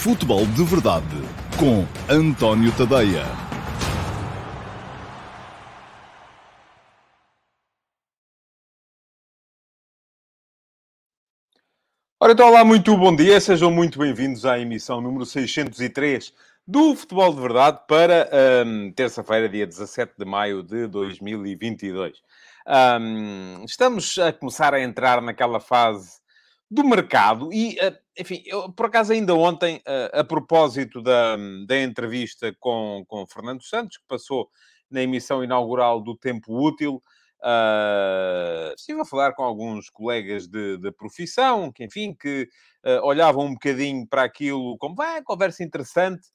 Futebol de Verdade com António Tadeia. Ora, então, olá, muito bom dia, sejam muito bem-vindos à emissão número 603 do Futebol de Verdade para hum, terça-feira, dia 17 de maio de 2022. Hum, estamos a começar a entrar naquela fase do mercado e, uh, enfim, eu, por acaso ainda ontem, uh, a propósito da, da entrevista com, com Fernando Santos, que passou na emissão inaugural do Tempo Útil, uh, estive a falar com alguns colegas de, de profissão, que, enfim, que olhavam um bocadinho para aquilo como, vai, conversa interessante,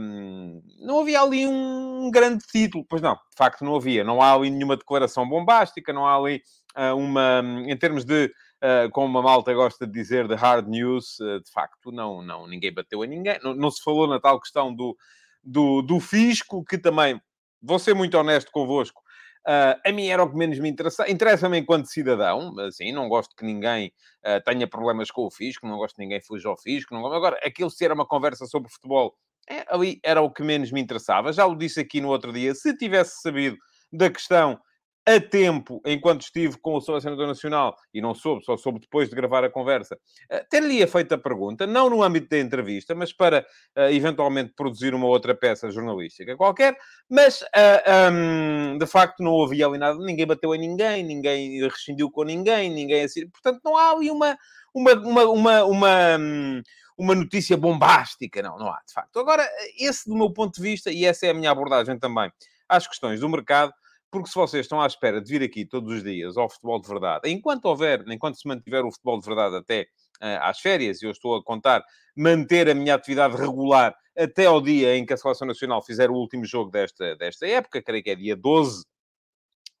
um, não havia ali um grande título, pois não, de facto não havia. Não há ali nenhuma declaração bombástica, não há ali uh, uma, em termos de, uh, como a malta gosta de dizer, de hard news, uh, de facto, não, não, ninguém bateu a ninguém. Não, não, se falou na tal questão do, do, do fisco, que também, vou ser muito honesto convosco, Uh, a mim era o que menos me interessa. Interessa-me enquanto cidadão, assim, não gosto que ninguém uh, tenha problemas com o fisco, não gosto que ninguém fuja ao fisco. Não... Agora, aquilo se era uma conversa sobre futebol é, ali era o que menos me interessava. Já o disse aqui no outro dia. Se tivesse sabido da questão a tempo, enquanto estive com o selecionador nacional, e não soube, só soube depois de gravar a conversa, eh, ter-lhe feito a pergunta, não no âmbito da entrevista, mas para uh, eventualmente produzir uma outra peça jornalística qualquer, mas uh, eh, um, de facto não havia ali nada, ninguém bateu em ninguém, ninguém rescindiu com ninguém, ninguém assim, portanto não há ali uma, uma, uma, uma, uma hum, uma notícia bombástica. Não, não há, de facto. Agora, esse do meu ponto de vista, e essa é a minha abordagem também às questões do mercado, porque se vocês estão à espera de vir aqui todos os dias ao futebol de verdade, enquanto houver, enquanto se mantiver o futebol de verdade até uh, às férias, e eu estou a contar manter a minha atividade regular até ao dia em que a Seleção Nacional fizer o último jogo desta, desta época, creio que é dia 12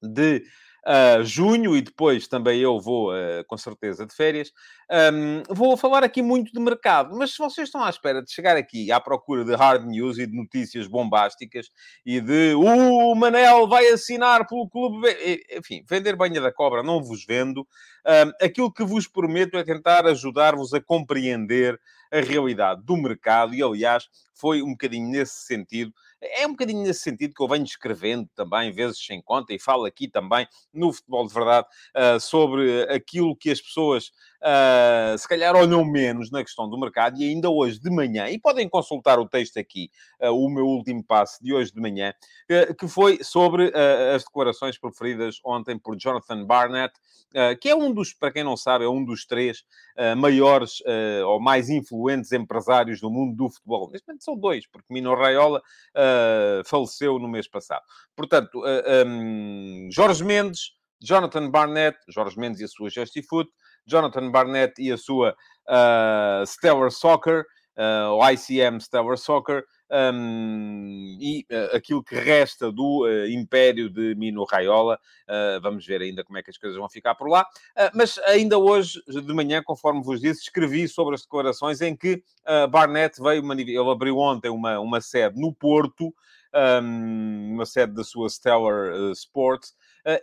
de uh, junho e depois também eu vou, uh, com certeza, de férias. Um, vou falar aqui muito de mercado, mas se vocês estão à espera de chegar aqui à procura de hard news e de notícias bombásticas e de o Manel vai assinar pelo clube, enfim, vender banha da cobra não vos vendo. Um, aquilo que vos prometo é tentar ajudar-vos a compreender a realidade do mercado e, aliás, foi um bocadinho nesse sentido é um bocadinho nesse sentido que eu venho escrevendo também, vezes sem conta, e falo aqui também no Futebol de Verdade uh, sobre aquilo que as pessoas uh, se calhar olham menos na questão do mercado, e ainda hoje de manhã, e podem consultar o texto aqui, uh, o meu último passo de hoje de manhã, uh, que foi sobre as declarações proferidas ontem por Jonathan Barnett, que é um dos, para quem não sabe, é um dos três maiores ou mais influentes empresários do mundo do futebol. Neste momento são dois, porque Mino Raiola faleceu no mês passado. Portanto, um, Jorge Mendes, Jonathan Barnett, Jorge Mendes e a sua Justifoot, Jonathan Barnett e a sua uh, Stellar Soccer, uh, o ICM Stellar Soccer, um, e uh, aquilo que resta do uh, império de Mino Raiola. Uh, vamos ver ainda como é que as coisas vão ficar por lá. mas ainda hoje, de manhã, conforme vos disse, escrevi sobre as declarações em que Barnett veio, ele abriu ontem uma, uma sede no Porto, um, uma sede da sua Stellar Sports,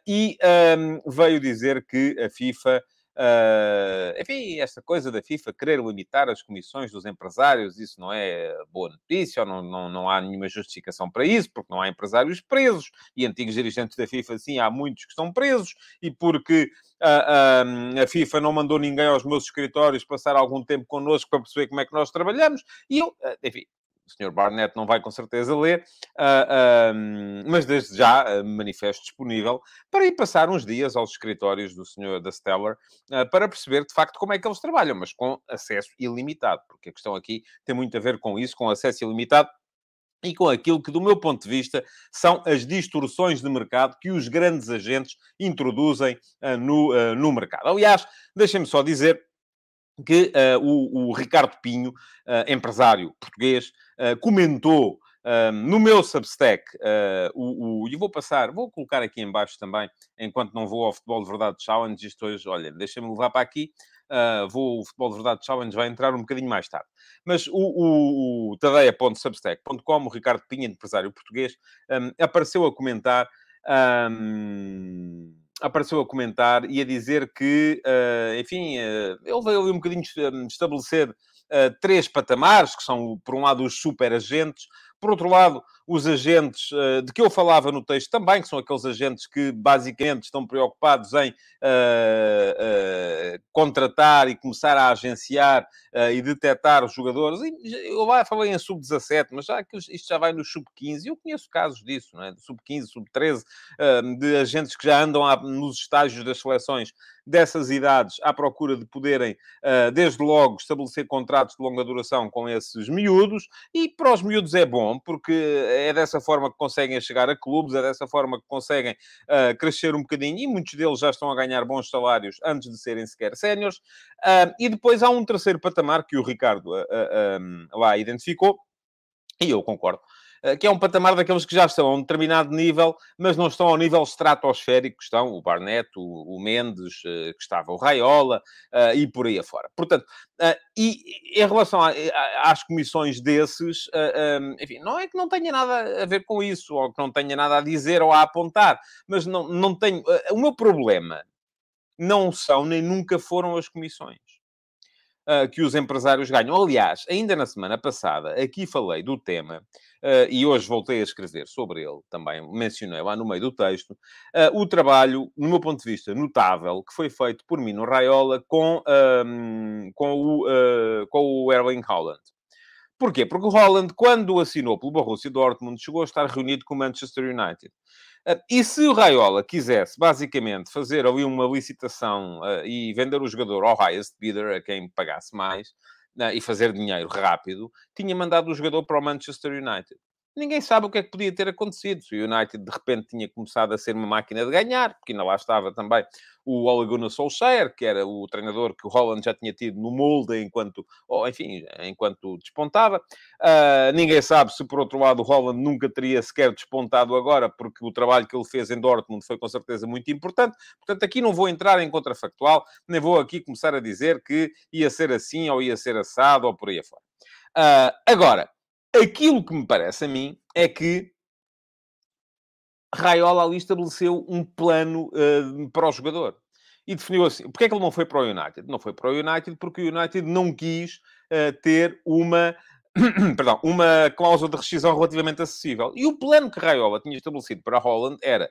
e um, veio dizer que a FIFA Uh, enfim, esta coisa da FIFA querer limitar as comissões dos empresários, isso não é boa notícia, não, não, não há nenhuma justificação para isso, porque não há empresários presos, e antigos dirigentes da FIFA, sim, há muitos que estão presos, e porque uh, uh, a FIFA não mandou ninguém aos meus escritórios passar algum tempo connosco para perceber como é que nós trabalhamos, e eu, enfim, o Sr. Barnett não vai com certeza ler, uh, uh, mas desde já uh, manifesto disponível para ir passar uns dias aos escritórios do Sr. da Stellar para perceber de facto como é que eles trabalham, mas com acesso ilimitado, porque a questão aqui tem muito a ver com isso, com acesso ilimitado e com aquilo que, do meu ponto de vista, são as distorções de mercado que os grandes agentes introduzem uh, no, uh, no mercado. Aliás, deixem-me só dizer que uh, o, o, Ricardo Pinho, uh, empresário português, uh, comentou no meu Substack, o, o, e vou passar, vou colocar aqui embaixo também, enquanto não vou ao Futebol de Verdade Challenge, isto hoje, olha, deixa-me levar para aqui, vou, o Futebol de Verdade Challenge vai entrar um bocadinho mais tarde. Mas o, o, o tadeia.substack.com, o Ricardo Pinho, empresário português, um, apareceu a comentar... Um, apareceu a comentar e a dizer que, uh, enfim, uh, ele veio ali um bocadinho estabelecer uh, três patamares, que são, por um lado, os super agentes, por outro lado, os agentes uh, de que eu falava no texto também, que são aqueles agentes que basicamente estão preocupados em uh, uh, contratar e começar a agenciar e detectar os jogadores. E eu lá falei em sub-17, mas já que isto já vai no sub-15, eu conheço casos disso, não é? sub-15, sub-13, de agentes que já andam nos estágios das seleções dessas idades à procura de poderem, desde logo, estabelecer contratos de longa duração com esses miúdos. E para os miúdos é bom, porque é dessa forma que conseguem chegar a clubes, é dessa forma que conseguem uh, crescer um bocadinho e muitos deles já estão a ganhar bons salários antes de serem sequer séniores. Uh, e depois há um terceiro patamar que o Ricardo uh, lá identificou, e eu concordo, que é um patamar daqueles que já estão a um determinado nível, mas não estão ao nível estratosférico que estão o Barnett, o, o Mendes, eh, que estava o Raiola uh, e por aí afora. Portanto, e em relação a, a, às comissões desses, um, enfim, não é que não tenha nada a ver com isso, ou que não tenha nada a dizer ou a apontar, mas não, não tenho... o meu problema não são nem nunca foram as comissões. Uh, que os empresários ganham. Aliás, ainda na semana passada, aqui falei do tema uh, e hoje voltei a escrever sobre ele também, mencionei lá no meio do texto, uh, o trabalho, no meu ponto de vista, notável, que foi feito por mim no Raiola com, com, o, com o Erling Haaland. Porquê? Porque o Holland, quando assinou pelo Borussia Dortmund, chegou a estar reunido com o Manchester United. E se o Raiola quisesse, basicamente, fazer ali uma licitação uh, e vender o jogador ao highest bidder, a quem pagasse mais, uh, e fazer dinheiro rápido, tinha mandado o jogador para o Manchester United ninguém sabe o que é que podia ter acontecido. Se o United de repente tinha começado a ser uma máquina de ganhar, porque ainda lá estava também o Ole Gunnar Solskjaer, que era o treinador que o Holland já tinha tido no molde enquanto, ou enfim, enquanto despontava. Uh, ninguém sabe se, por outro lado, o Holland nunca teria sequer despontado agora, porque o trabalho que ele fez em Dortmund foi com certeza muito importante. Portanto, aqui não vou entrar em contrafactual, nem vou aqui começar a dizer que ia ser assim, ou ia ser assado, ou por aí afora. Uh, agora, Aquilo que me parece a mim é que Raiola ali estabeleceu um plano uh, para o jogador. E definiu assim. Porquê é que ele não foi para o United? Não foi para o United porque o United não quis uh, ter uma... perdão, uma cláusula de rescisão relativamente acessível. E o plano que Raiola tinha estabelecido para a Holland era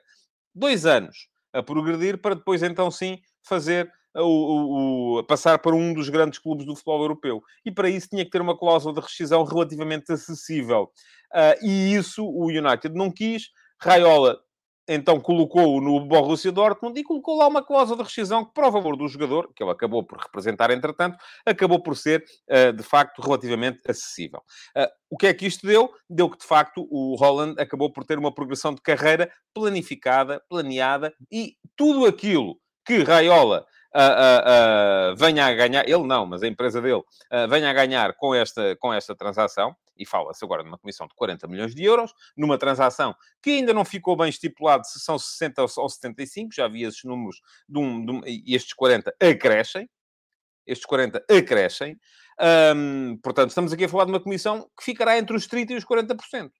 dois anos a progredir para depois, então sim, fazer o, o, passar para um dos grandes clubes do futebol europeu. E para isso tinha que ter uma cláusula de rescisão relativamente acessível. Uh, e isso o United não quis. Raiola então colocou-o no Borussia Dortmund e colocou lá uma cláusula de rescisão que, para o valor do jogador, que ele acabou por representar entretanto, acabou por ser, uh, de facto, relativamente acessível. Uh, o que é que isto deu? Deu que, de facto, o Holland acabou por ter uma progressão de carreira planificada, planeada e tudo aquilo que Raiola uh, uh, venha a ganhar, ele não, mas a empresa dele, venha a ganhar com esta, com esta transação, e fala-se agora de uma comissão de 40 milhões de euros, numa transação que ainda não ficou bem estipulado se são 60 ou 75, já havia esses números, de um, de um, e estes 40 acrescem, estes 40 acrescem, um, portanto, estamos aqui a falar de uma comissão que ficará entre os 30% e os 40%.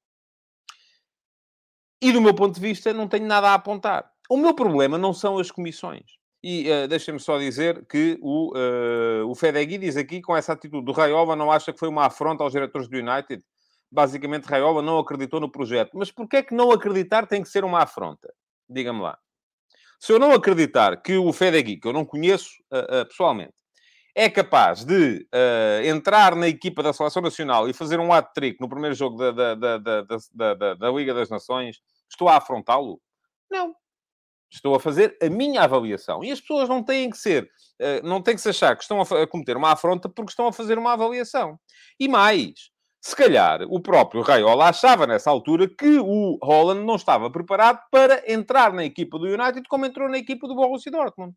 E do meu ponto de vista, não tenho nada a apontar. O meu problema não são as comissões. E uh, deixem-me só dizer que o, uh, o Fedegui diz aqui, com essa atitude do Raiola, não acha que foi uma afronta aos diretores do United? Basicamente, Raiola não acreditou no projeto. Mas porquê é que não acreditar tem que ser uma afronta? Diga-me lá. Se eu não acreditar que o Fedegui, que eu não conheço uh, pessoalmente, é capaz de entrar na equipa da Seleção Nacional e fazer um hat-trick no primeiro jogo da, da, da, da Liga das Nações, estou a afrontá-lo? Não. Estou a fazer a minha avaliação. E as pessoas não têm que ser, eh, não têm que se achar que estão a cometer uma afronta porque estão a fazer uma avaliação. E mais, se calhar o próprio Raiola achava nessa altura que o Holland não estava preparado para entrar na equipa do United como entrou na equipa do Borussia Dortmund.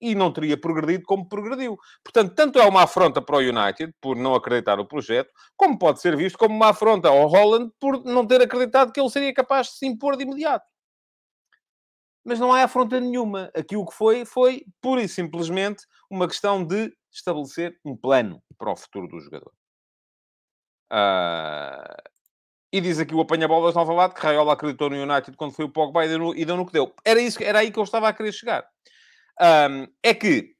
E não teria progredido como progrediu. Portanto, tanto é uma afronta para o United, por não acreditar no projeto, como pode ser visto como uma afronta ao Holland por não ter acreditado que ele seria capaz de se impor de imediato mas não há afronta nenhuma. Aqui o que foi, foi pura e simplesmente uma questão de estabelecer um plano para o futuro do jogador. Uh, E diz aqui o apanha-bolas nova lado que Raiola acreditou no United quando foi o Pogba e deu no, e deu no que deu. Era, isso, era aí que eu estava a querer chegar. Um, é que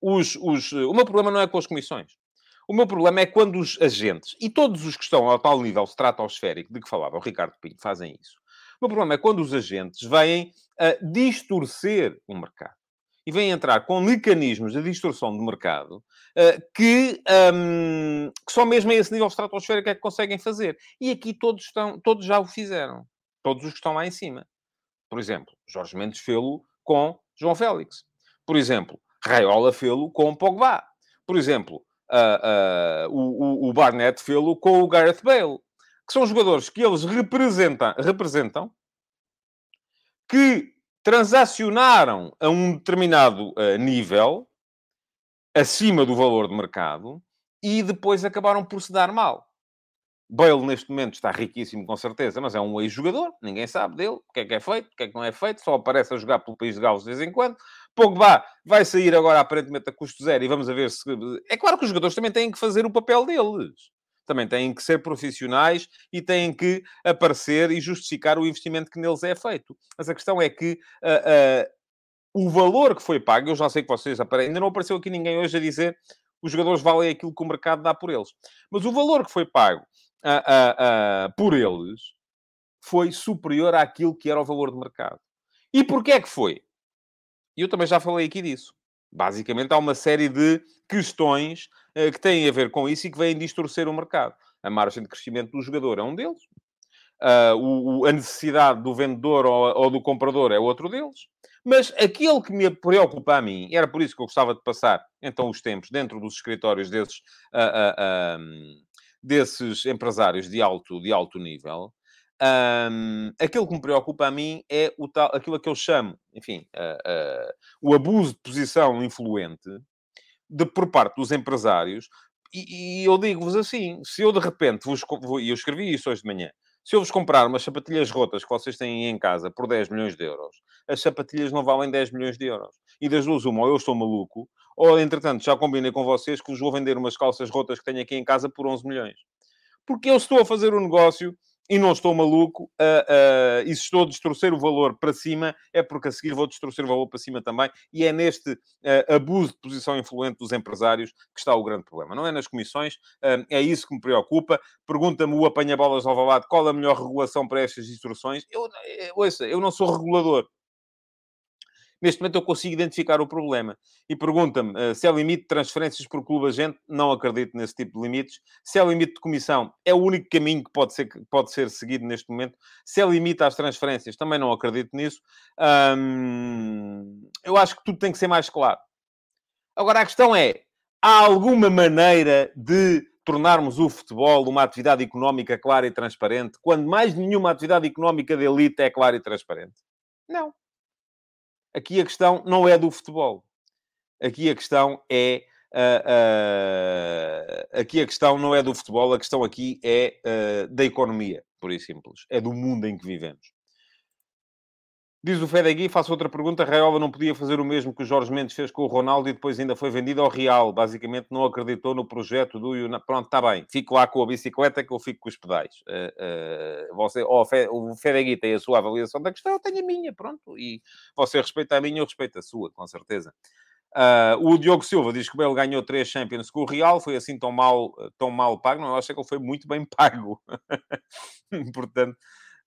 os, os, o meu problema não é com as comissões. O meu problema é quando os agentes, e todos os que estão ao tal nível estratosférico de que falava o Ricardo Pinho, fazem isso. O meu problema é quando os agentes vêm a distorcer o mercado e vêm entrar com mecanismos de distorção do mercado uh, que, um, que só mesmo a esse nível estratosférico é que conseguem fazer. E aqui todos, estão, todos já o fizeram. Todos os que estão lá em cima. Por exemplo, Jorge Mendes fê-lo com João Félix. Por exemplo, Raiola fê-lo com Pogba. Por exemplo, uh, uh, o, o, Barnett fê-lo com o Gareth Bale. Que são jogadores que eles representam, representam que transacionaram a um determinado uh, nível acima do valor de mercado e depois acabaram por se dar mal. Bale, neste momento, está riquíssimo, com certeza, mas é um ex-jogador, ninguém sabe dele, o que é que é feito, o que é que não é feito, só aparece a jogar pelo país de Gales de vez em quando. Pogba vai sair agora, aparentemente, a custo zero e vamos ver se... É claro que os jogadores também têm que fazer o papel deles. Também têm que ser profissionais e têm que aparecer e justificar o investimento que neles é feito. Mas a questão é que uh, uh, o valor que foi pago, eu já sei que vocês... Ainda não apareceu aqui ninguém hoje a dizer os jogadores valem aquilo que o mercado dá por eles. Mas o valor que foi pago uh, por eles foi superior àquilo que era o valor de mercado. E porquê é que foi? Eu também já falei aqui disso. Basicamente, há uma série de questões uh, que têm a ver com isso e que vêm distorcer o mercado. A margem de crescimento do jogador é um deles. Uh, o, a necessidade do vendedor ou, ou, do comprador é outro deles. Mas aquilo que me preocupa a mim, era por isso que eu gostava de passar, então, os tempos dentro dos escritórios desses uh, desses empresários de alto, de alto nível, um, aquilo que me preocupa a mim é o tal, aquilo que eu chamo, enfim, uh, uh, o abuso de posição influente de, por parte dos empresários. E, e eu digo-vos assim: se eu de repente vos. E eu escrevi isso hoje de manhã. Se eu vos comprar umas sapatilhas rotas que vocês têm em casa por 10 milhões de euros, as sapatilhas não valem 10 milhões de euros. E das duas, uma, ou eu estou maluco, ou, entretanto, já combinei com vocês que vos vou vender umas calças rotas que tenho aqui em casa por 11 milhões. Porque eu estou a fazer um negócio e não estou maluco, uh, uh, e se estou a distorcer o valor para cima, é porque a seguir vou distorcer o valor para cima também, e é neste uh, abuso de posição influente dos empresários que está o grande problema. Não é nas comissões, é isso que me preocupa. Pergunta-me o apanha-bolas ao Valado qual a melhor regulação para estas instruções. Eu, eu, ouça, eu não sou regulador, Neste momento eu consigo identificar o problema. E pergunta-me uh, se é limite de transferências por clube agente. Não acredito nesse tipo de limites. Se é limite de comissão, é o único caminho que pode ser, pode ser seguido neste momento. Se é limite às transferências, também não acredito nisso. eu acho que tudo tem que ser mais claro. Agora, a questão é, há alguma maneira de tornarmos o futebol uma atividade económica clara e transparente, quando mais nenhuma atividade económica de elite é clara e transparente? Não. Aqui a questão não é do futebol. Aqui a questão é. Uh, uh, aqui a questão não é do futebol, a questão aqui é uh, da economia, por e simples. É do mundo em que vivemos. Diz o Fedegui, faço outra pergunta. Raiola não podia fazer o mesmo que o Jorge Mendes fez com o Ronaldo e depois ainda foi vendido ao Real. Basicamente não acreditou no projeto do United. Pronto, está bem. Fico lá com a bicicleta que eu fico com os pedais. Uh, uh, você, oh, o Fedegui tem a sua avaliação da questão, eu tenho a minha, pronto. E você respeita a minha, eu respeito a sua, com certeza. Uh, o Diogo Silva diz que o Bale ganhou três Champions com o Real, foi assim tão mal, tão mal pago. Não, eu acho que ele foi muito bem pago. Portanto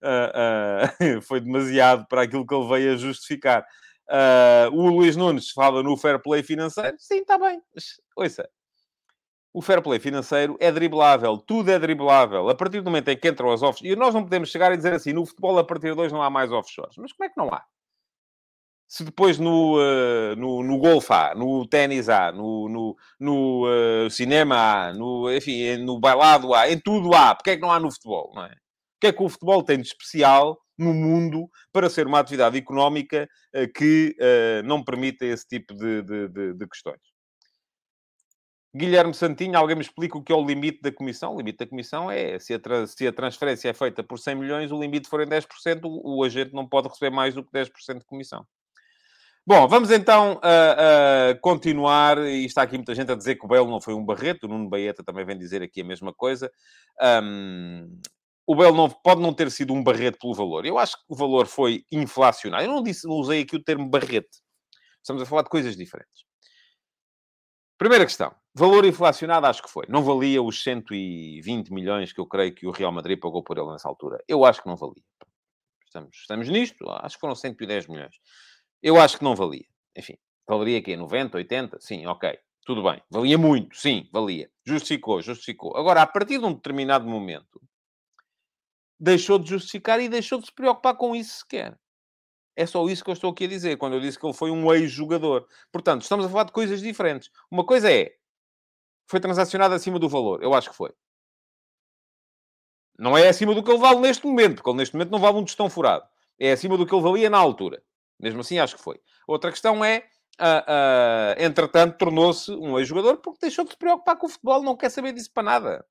uh, foi demasiado para aquilo que ele veio a justificar. Uh, o Luís Nunes fala no fair play financeiro. Sim, está bem. Mas, ouça, o fair play financeiro é driblável. Tudo é driblável. A partir do momento em que entram as offshores... E nós não podemos chegar e dizer assim, no futebol a partir de hoje não há mais offshores. Mas como é que não há? Se depois no, uh, no, no há, no ténis há, no, no, no uh, cinema há, no, enfim, no bailado há, em tudo há. Porque é que não há no futebol, não é? Que é que o futebol tem de especial no mundo para ser uma atividade económica uh, que uh, não permita esse tipo de, de, de, de, questões. Guilherme Santinho, alguém me explica o que é o limite da comissão? O limite da comissão é, se a, se a transferência é feita por 100 milhões, o limite for em 10%, o, o agente não pode receber mais do que 10% de comissão. Bom, vamos então uh, uh, continuar. E está aqui muita gente a dizer que o Belo não foi um barreto. O Nuno Baeta também vem dizer aqui a mesma coisa. Um, o Bale não, pode não ter sido um barrete pelo valor. Eu acho que o valor foi inflacionado. Eu não, disse, não usei aqui o termo barrete. Estamos a falar de coisas diferentes. Primeira questão. Valor inflacionado, acho que foi. Não valia os 120 milhões que eu creio que o Real Madrid pagou por ele nessa altura. Eu acho que não valia. Estamos, estamos nisto. Acho que foram 110 milhões. Eu acho que não valia. Enfim, valeria aqui 90, 80? Sim, ok. Tudo bem. Valia muito. Sim, valia. Justificou, justificou. Agora, a partir de um determinado momento, deixou de justificar e deixou de se preocupar com isso sequer. É só isso que eu estou aqui a dizer, quando eu disse que ele foi um ex-jogador. Portanto, estamos a falar de coisas diferentes. Uma coisa é, foi transacionado acima do valor. Eu acho que foi. Não é acima do que ele vale neste momento, porque ele neste momento não vale um tostão furado. É acima do que ele valia na altura. Mesmo assim, acho que foi. Outra questão é, uh, uh, entretanto, tornou-se um ex-jogador porque deixou de se preocupar com o futebol, não quer saber disso para nada.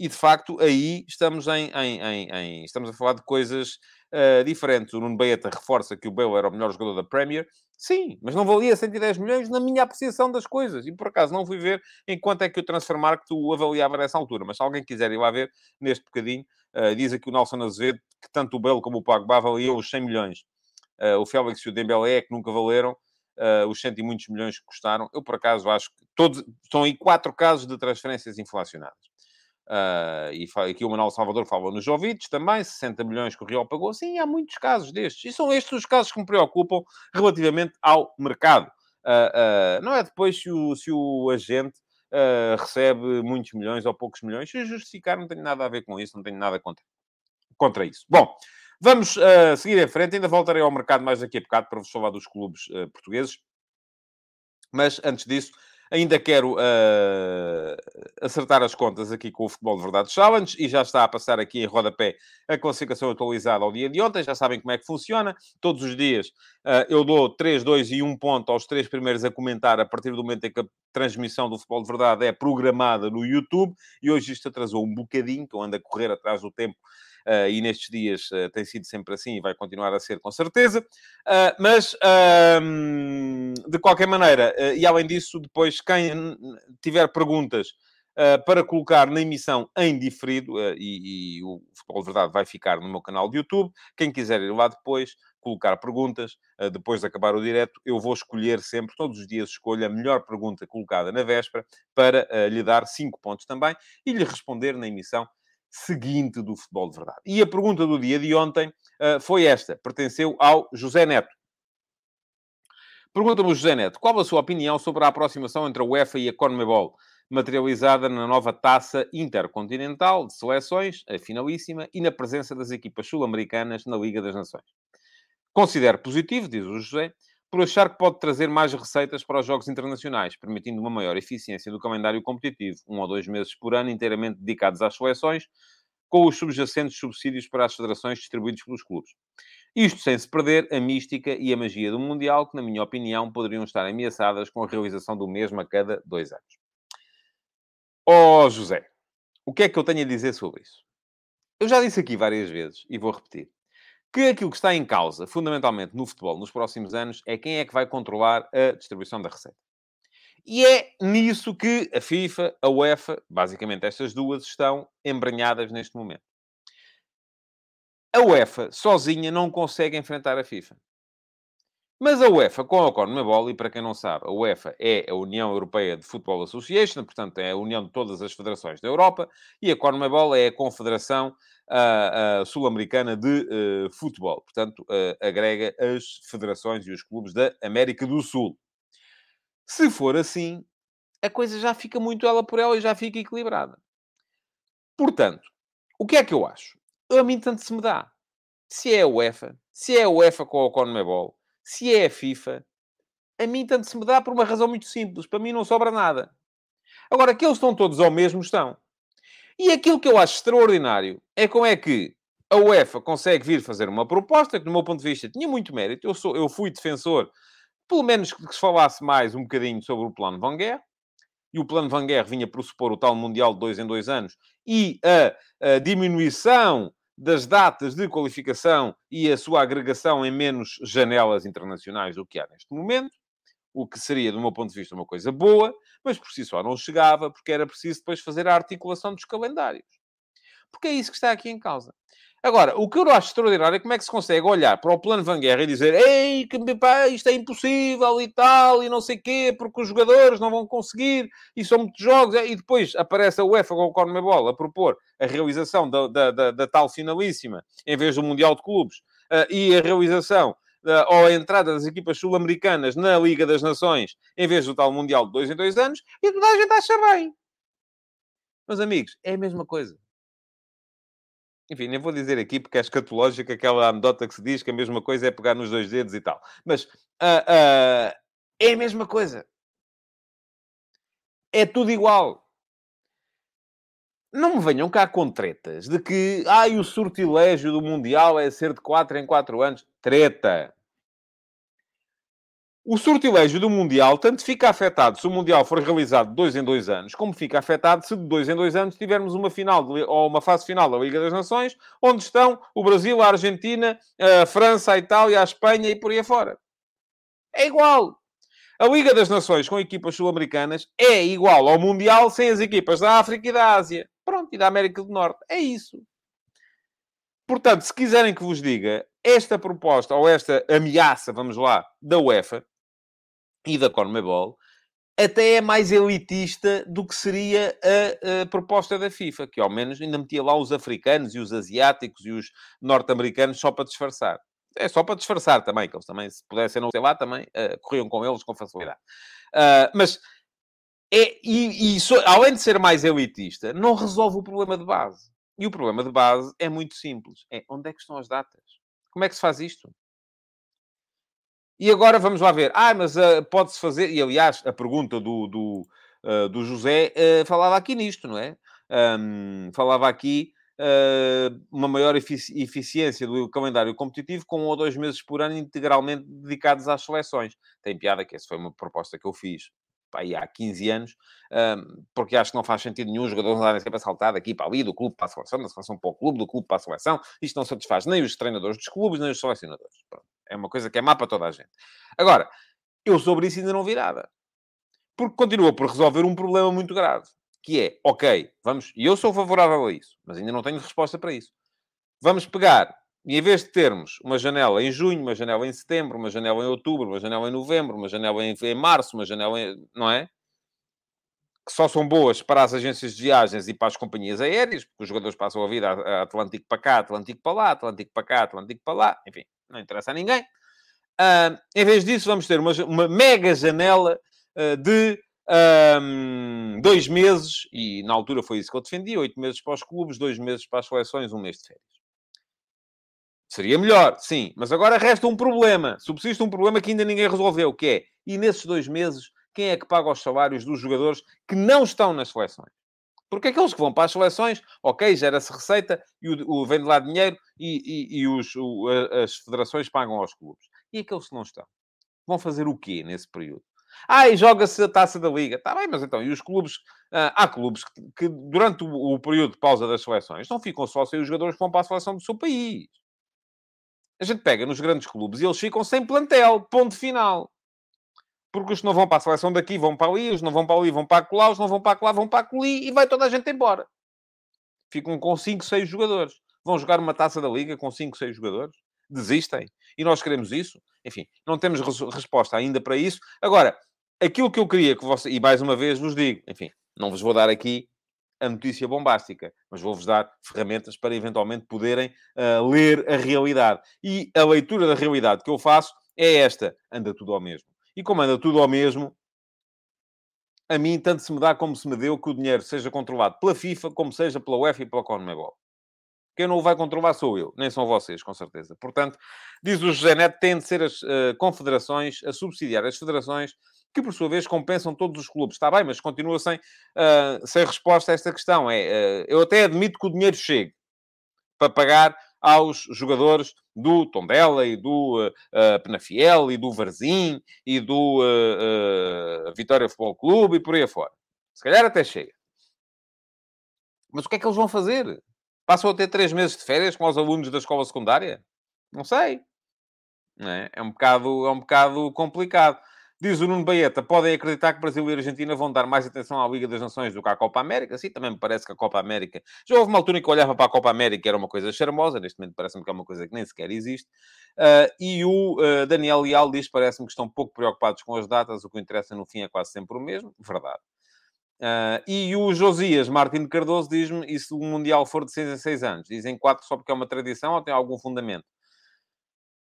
E, de facto, aí estamos, em, em, em, em estamos a falar de coisas uh, diferentes. O Nuno Baeta reforça que o Bale era o melhor jogador da Premier. Sim, mas não valia 110 milhões na minha apreciação das coisas. E por acaso não fui ver em quanto é que o Transfermarkt o avaliava nessa altura. Mas se alguém quiser ir lá ver, neste bocadinho, uh, diz aqui o Nelson Azevedo que tanto o Bale como o Pogba valiam os 100 milhões. Uh, o Félix e o Dembélé é que nunca valeram. Uh, os 100 e muitos milhões que custaram. Eu, por acaso, acho que todos, estão aí quatro casos de transferências inflacionadas. Uh, e aqui o Manuel Salvador fala no Jovic também, 60 milhões que o Real pagou. Sim, há muitos casos destes. E são estes os casos que me preocupam relativamente ao mercado. Uh, uh, não é depois se o, se o agente recebe muitos milhões ou poucos milhões. Se justificar, não tenho nada a ver com isso, não tenho nada contra, contra isso. Bom, vamos seguir em frente. Ainda voltarei ao mercado mais daqui a bocado para vos falar dos clubes portugueses. Mas antes disso, Ainda quero uh, acertar as contas aqui com o Futebol de Verdade Challenge e já está a passar aqui em rodapé a classificação atualizada ao dia de ontem. Já sabem como é que funciona. Todos os dias uh, eu dou 3, 2 e 1 ponto aos três primeiros a comentar a partir do momento em que a transmissão do Futebol de Verdade é programada no YouTube. E hoje isto atrasou um bocadinho, que eu ando a correr atrás do tempo e nestes dias uh, tem sido sempre assim e vai continuar a ser com certeza. Uh, mas, de qualquer maneira, e além disso, depois, quem tiver perguntas para colocar na emissão em diferido, e, e, o Futebol de Verdade vai ficar no meu canal de YouTube, quem quiser ir lá depois colocar perguntas, depois de acabar o direto, eu vou escolher sempre, todos os dias escolho a melhor pergunta colocada na véspera, para lhe dar 5 pontos também, e lhe responder na emissão seguinte do futebol de verdade. E a pergunta do dia de ontem uh, foi esta, pertenceu ao José Neto. Pergunta-me José Neto, qual a sua opinião sobre a aproximação entre a UEFA e a CONMEBOL, materializada na nova taça intercontinental de seleções, a finalíssima, e na presença das equipas sul-americanas na Liga das Nações? Considero positivo, diz o José, por achar que pode trazer mais receitas para os jogos internacionais, permitindo uma maior eficiência do calendário competitivo, um ou dois meses por ano inteiramente dedicados às seleções, com os subjacentes subsídios para as federações distribuídos pelos clubes. Isto sem se perder a mística e a magia do Mundial, que, na minha opinião, poderiam estar ameaçadas com a realização do mesmo a cada dois anos. Ó oh, José, o que é que eu tenho a dizer sobre isso? Eu já disse aqui várias vezes e vou repetir que aquilo que está em causa, fundamentalmente, no futebol nos próximos anos, é quem é que vai controlar a distribuição da receita. E é nisso que a FIFA, a UEFA, basicamente estas duas, estão embranhadas neste momento. A UEFA, sozinha, não consegue enfrentar a FIFA. Mas a UEFA, com a CONMEBOL, e para quem não sabe, a UEFA é a União Europeia de Football Association, portanto é a união de todas as federações da Europa, e a CONMEBOL é a Confederação uh, uh, Sul-Americana de uh, Futebol. Portanto, agrega as federações e os clubes da América do Sul. Se for assim, a coisa já fica muito ela por ela e já fica equilibrada. Portanto, o que é que eu acho? A mim tanto se me dá. Se é a UEFA, se é a UEFA com a CONMEBOL, se é a FIFA, a mim tanto se me dá por uma razão muito simples. Para mim não sobra nada. Agora, que eles estão todos ao mesmo, estão. E aquilo que eu acho extraordinário é como é que a UEFA consegue vir fazer uma proposta que, do meu ponto de vista, tinha muito mérito. Eu, sou, eu fui defensor, pelo menos que se falasse mais um bocadinho sobre o plano Van Guerre. E o plano Van Guerre vinha pressupor o tal Mundial de dois em dois anos e a, a diminuição das datas de qualificação e a sua agregação em menos janelas internacionais do que há neste momento, o que seria, do meu ponto de vista, uma coisa boa, mas por si só não chegava, porque era preciso depois fazer a articulação dos calendários. porque é isso que está aqui em causa. Agora, o que eu acho extraordinário é como é que se consegue olhar para o plano Van Guerra e dizer ei, que, pá, isto é impossível e tal, e não sei quê, porque os jogadores não vão conseguir, e são muitos jogos, e depois aparece a UEFA com o Conmebol a propor a realização da, da, da, da, tal finalíssima, em vez do Mundial de Clubes, uh, e a realização uh, ou a entrada das equipas sul-americanas na Liga das Nações, em vez do tal Mundial de dois em dois anos, e toda a gente acha bem. Meus amigos, é a mesma coisa. Enfim, nem vou dizer aqui porque é escatológica aquela anedota que se diz que a mesma coisa é pegar nos dois dedos e tal. Mas uh, uh, é a mesma coisa. É tudo igual. Não me venham cá com tretas de que ai, o sortilégio do Mundial é ser de 4 em 4 anos. Treta. O sortilégio do Mundial tanto fica afetado se o Mundial for realizado de dois em dois anos, como fica afetado se de dois em dois anos tivermos uma final de, ou uma fase final da Liga das Nações, onde estão o Brasil, a Argentina, a França, a Itália, a Espanha e por aí afora. É igual. A Liga das Nações com equipas sul-americanas é igual ao Mundial sem as equipas da África e da Ásia. Pronto, e da América do Norte. É isso. Portanto, se quiserem que vos diga, esta proposta, ou esta ameaça, vamos lá, da UEFA, e da CONMEBOL, até é mais elitista do que seria a, a, proposta da FIFA, que ao menos ainda metia lá os africanos e os asiáticos e os norte-americanos só para disfarçar. É só para disfarçar também, que eles também, se pudessem não ser lá, também uh, corriam com eles com facilidade. Uh, mas, é, e, e so, além de ser mais elitista, não resolve o problema de base. E o problema de base é muito simples. É onde é que estão as datas? Como é que se faz isto? E agora vamos lá ver. Ah, mas uh, pode-se fazer... E, aliás, a pergunta do, do, uh, do José uh, falava aqui nisto, não é? Um, falava aqui uma maior efici eficiência do calendário competitivo com um ou dois meses por ano integralmente dedicados às seleções. Tem piada que essa foi uma proposta que eu fiz aí há 15 anos, porque acho que não faz sentido nenhum os jogadores andarem sempre a saltar daqui para ali, do clube para a seleção, da seleção para o clube, do clube para a seleção. Isto não satisfaz nem os treinadores dos clubes, nem os selecionadores. Pronto. É uma coisa que é má para toda a gente. Agora, eu sobre isso ainda não vi nada. Porque continua por resolver um problema muito grave. Que é, ok, vamos... E eu sou favorável a isso, mas ainda não tenho resposta para isso. Vamos pegar e em vez de termos uma janela em junho, uma janela em setembro, uma janela em outubro, uma janela em novembro, uma janela em, em março, uma janela em. não é? Que só são boas para as agências de viagens e para as companhias aéreas, porque os jogadores passam a vida Atlântico para cá, Atlântico para lá, Atlântico para cá, Atlântico para lá, enfim, não interessa a ninguém. Uh, em vez disso, vamos ter uma, uma mega janela uh, de um, dois meses, e na altura foi isso que eu defendi: oito meses para os clubes, dois meses para as seleções, um mês de férias. Seria melhor, sim. Mas agora resta um problema. Subsiste um problema que ainda ninguém resolveu, que é, e nesses dois meses, quem é que paga os salários dos jogadores que não estão nas seleções? Porque aqueles que vão para as seleções, ok, gera-se receita, e o, o, vem de lá dinheiro e, e, e os, o, as federações pagam aos clubes. E aqueles que não estão? Vão fazer o quê nesse período? Ah, e joga-se a taça da Liga. Está bem, mas então, e os clubes? Ah, há clubes que, que durante o, o, período de pausa das seleções não ficam só sem os jogadores que vão para a seleção do seu país. A gente pega nos grandes clubes e eles ficam sem plantel, ponto final. Porque os que não vão para a seleção daqui vão para ali, os que não vão para ali vão para lá, os que não vão para lá vão para ali e vai toda a gente embora. Ficam com 5, 6 jogadores. Vão jogar uma taça da liga com 5, 6 jogadores? Desistem. E nós queremos isso? Enfim, não temos resposta ainda para isso. Agora, aquilo que eu queria que você, e mais uma vez vos digo, enfim, não vos vou dar aqui a notícia bombástica, mas vou-vos dar ferramentas para eventualmente poderem uh, ler a realidade. E a leitura da realidade que eu faço é esta: anda tudo ao mesmo. E como anda tudo ao mesmo, a mim tanto se me dá como se me deu que o dinheiro seja controlado pela FIFA, como seja pela UEFA e pela CONMEBOL. Quem não o vai controlar sou eu, nem são vocês, com certeza. Portanto, diz o José Neto, têm de ser as uh, confederações a subsidiar as federações que por sua vez compensam todos os clubes. Está bem, mas continua sem, uh, sem resposta a esta questão. É, uh, eu até admito que o dinheiro chegue para pagar aos jogadores do Tondela e do uh, Penafiel e do Varzim e do Vitória Futebol Clube e por aí afora. Se calhar até chega. Mas o que é que eles vão fazer? Passam a ter três meses de férias com os alunos da escola secundária? Não sei. Não é? é, um bocado, é um bocado complicado. Diz o Nuno Baeta, podem acreditar que Brasil e Argentina vão dar mais atenção à Liga das Nações do que à Copa América? Sim, também me parece que a Copa América... Já houve uma altura em que olhava para a Copa América era uma coisa charmosa, neste momento parece-me que é uma coisa que nem sequer existe. Uh, e o uh, Daniel Leal diz, parece-me que estão pouco preocupados com as datas, o que interessa no fim é quase sempre o mesmo. Verdade. Uh, e o Josias Martins Cardoso diz-me, e se o Mundial for de 6 em 6 anos? Dizem 4 só porque é uma tradição ou tem algum fundamento?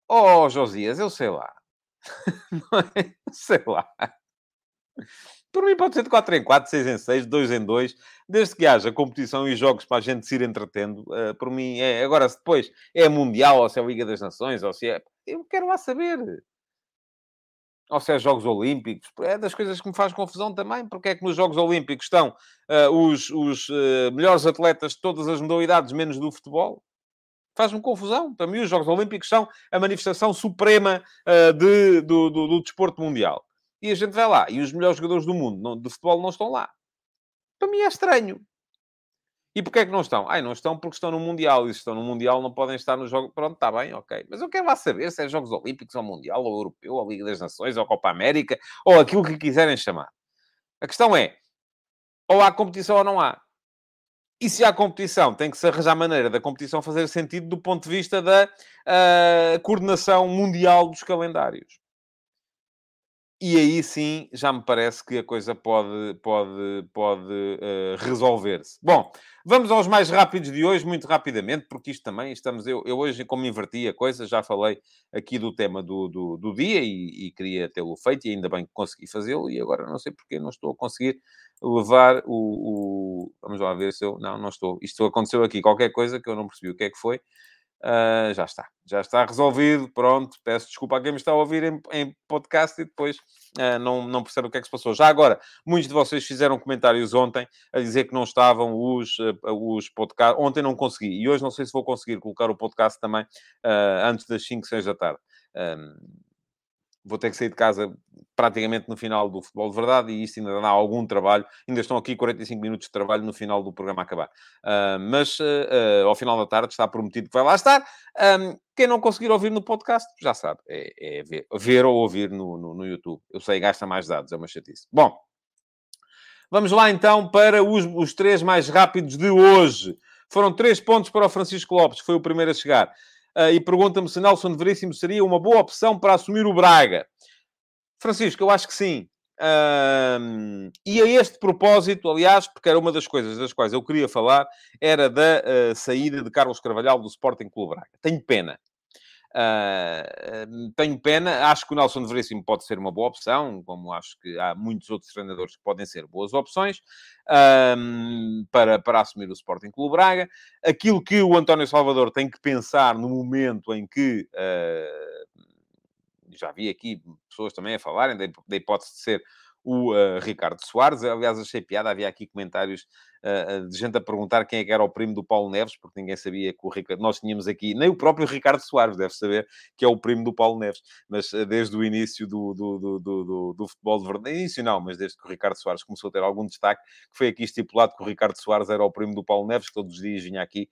Oh, Josias, eu sei lá. Sei lá. Por mim pode ser de 4 em 4, 6 em 6, 2 em 2, desde que haja competição e jogos para a gente se ir entretendo. Uh, por mim é. Agora, se depois é Mundial, ou se é Liga das Nações, ou se é. Eu quero lá saber. Ou se é Jogos Olímpicos. É das coisas que me faz confusão também, porque é que nos Jogos Olímpicos estão uh, os, os uh, melhores atletas de todas as modalidades, menos do futebol faz-me confusão. Para mim, os Jogos Olímpicos são a manifestação suprema uh, de, do, do, do, desporto mundial. E a gente vai lá, e os melhores jogadores do mundo não, de futebol não estão lá. Para mim é estranho. E porquê é que não estão? Ai, não estão porque estão no Mundial. E se estão no Mundial não podem estar nos Jogos... Pronto, está bem, ok. Mas eu quero lá saber se é Jogos Olímpicos, ou Mundial, ou Europeu, ou Liga das Nações, ou Copa América, ou aquilo que quiserem chamar. A questão é, ou há competição ou não há. E se há competição, tem que se arranjar maneira da competição fazer sentido do ponto de vista da uh, coordenação mundial dos calendários. E aí sim, já me parece que a coisa pode, pode, pode uh, resolver-se. Bom, vamos aos mais rápidos de hoje, muito rapidamente, porque isto também, estamos, eu, eu hoje, como inverti a coisa, já falei aqui do tema do, do, do dia e, e queria tê-lo feito, e ainda bem que consegui fazê-lo, e agora não sei porque não estou a conseguir levar o, o, Vamos lá ver se eu... Não, não estou. Isto aconteceu aqui, qualquer coisa que eu não percebi o que é que foi. Uh, já está, já está resolvido, pronto. Peço desculpa a quem me está a ouvir em, em podcast e depois uh, não, não percebe o que é que se passou. Já agora, muitos de vocês fizeram comentários ontem a dizer que não estavam os, uh, os podcasts. Ontem não consegui e hoje não sei se vou conseguir colocar o podcast também antes das 5, 6 da tarde vou ter que sair de casa praticamente no final do futebol de verdade e isso ainda dá algum trabalho. Ainda estão aqui 45 minutos de trabalho no final do programa acabar. Uh, mas uh, uh, ao final da tarde está prometido que vai lá estar. Um, quem não conseguir ouvir no podcast, já sabe, é, é ver, ver, ou ouvir no, no, no, YouTube. Eu sei, gasta mais dados, é uma chatice. Bom, vamos lá então para os, os três mais rápidos de hoje. Foram três pontos para o Francisco Lopes, que foi o primeiro a chegar. Uh, e pergunta-me se Nelson Veríssimo seria uma boa opção para assumir o Braga. Francisco, eu acho que sim. E a este propósito, aliás, porque era uma das coisas das quais eu queria falar, era da uh, saída de Carlos Carvalhal do Sporting Clube Braga. Tenho pena. Uh, tenho pena, acho que o Nelson Veríssimo pode ser uma boa opção, como acho que há muitos outros treinadores que podem ser boas opções para, para assumir o Sporting Clube Braga. Aquilo que o António Salvador tem que pensar no momento em que uh, já vi aqui pessoas também a falarem da hipótese de ser o uh, Ricardo Soares. Aliás, achei piada, havia aqui comentários de gente a perguntar quem é que era o primo do Paulo Neves, porque ninguém sabia que o Ricardo... Nós tínhamos aqui, nem o próprio Ricardo Soares deve saber que é o primo do Paulo Neves, mas uh, desde o início do, do, do, do, futebol de verdade, início não, mas desde que o Ricardo Soares começou a ter algum destaque, que foi aqui estipulado que o Ricardo Soares era o primo do Paulo Neves, que todos os dias vinha aqui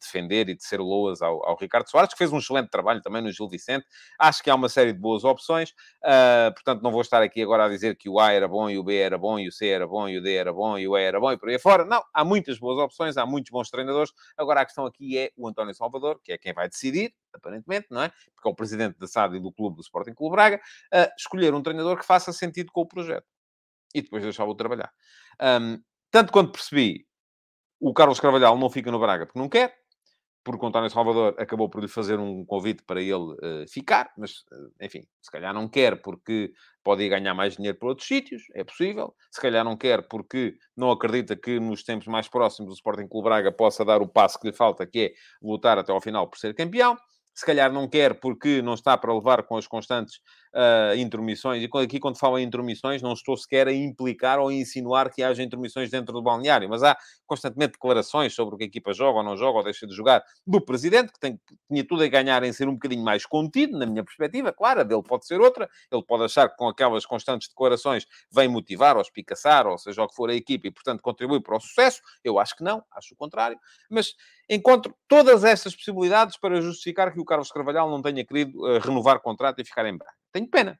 defender e de ser loas ao, ao, Ricardo Soares, que fez um excelente trabalho também no Gil Vicente. Acho que há uma série de boas opções, portanto não vou estar aqui agora a dizer que o A era bom e o B era bom e o C era bom e o D era bom e o E era bom e por aí fora. Não, há muitas boas opções, há muitos bons treinadores. Agora a questão aqui é o António Salvador, que é quem vai decidir, aparentemente, não é? Porque é o presidente da SAD e do clube do Sporting Clube Braga, uh, escolher um treinador que faça sentido com o projeto. E depois deixá-lo trabalhar. Um, tanto quanto percebi, o Carlos Carvalhal não fica no Braga porque não quer porque o António Salvador acabou por lhe fazer um convite para ele uh, ficar, mas, uh, enfim, se calhar não quer porque pode ir ganhar mais dinheiro por outros sítios, é possível. Se calhar não quer porque não acredita que nos tempos mais próximos o Sporting Clube Braga possa dar o passo que lhe falta, que é lutar até ao final por ser campeão se calhar não quer porque não está para levar com as constantes uh, intromissões. E aqui, quando falo em intromissões, não estou sequer a implicar ou a insinuar que haja intromissões dentro do balneário, mas há constantemente declarações sobre o que a equipa joga ou não joga ou deixa de jogar do presidente, que tem, tinha tudo a ganhar em ser um bocadinho mais contido, na minha perspectiva. Claro, a dele pode ser outra. Ele pode achar que com aquelas constantes declarações vem motivar ou espicaçar, ou seja o que for a equipa, e portanto contribui para o sucesso. Eu acho que não, acho o contrário. Mas encontro todas estas possibilidades para justificar que o Carlos Carvalhal não tenha querido uh, renovar contrato e ficar em Braga. Tenho pena.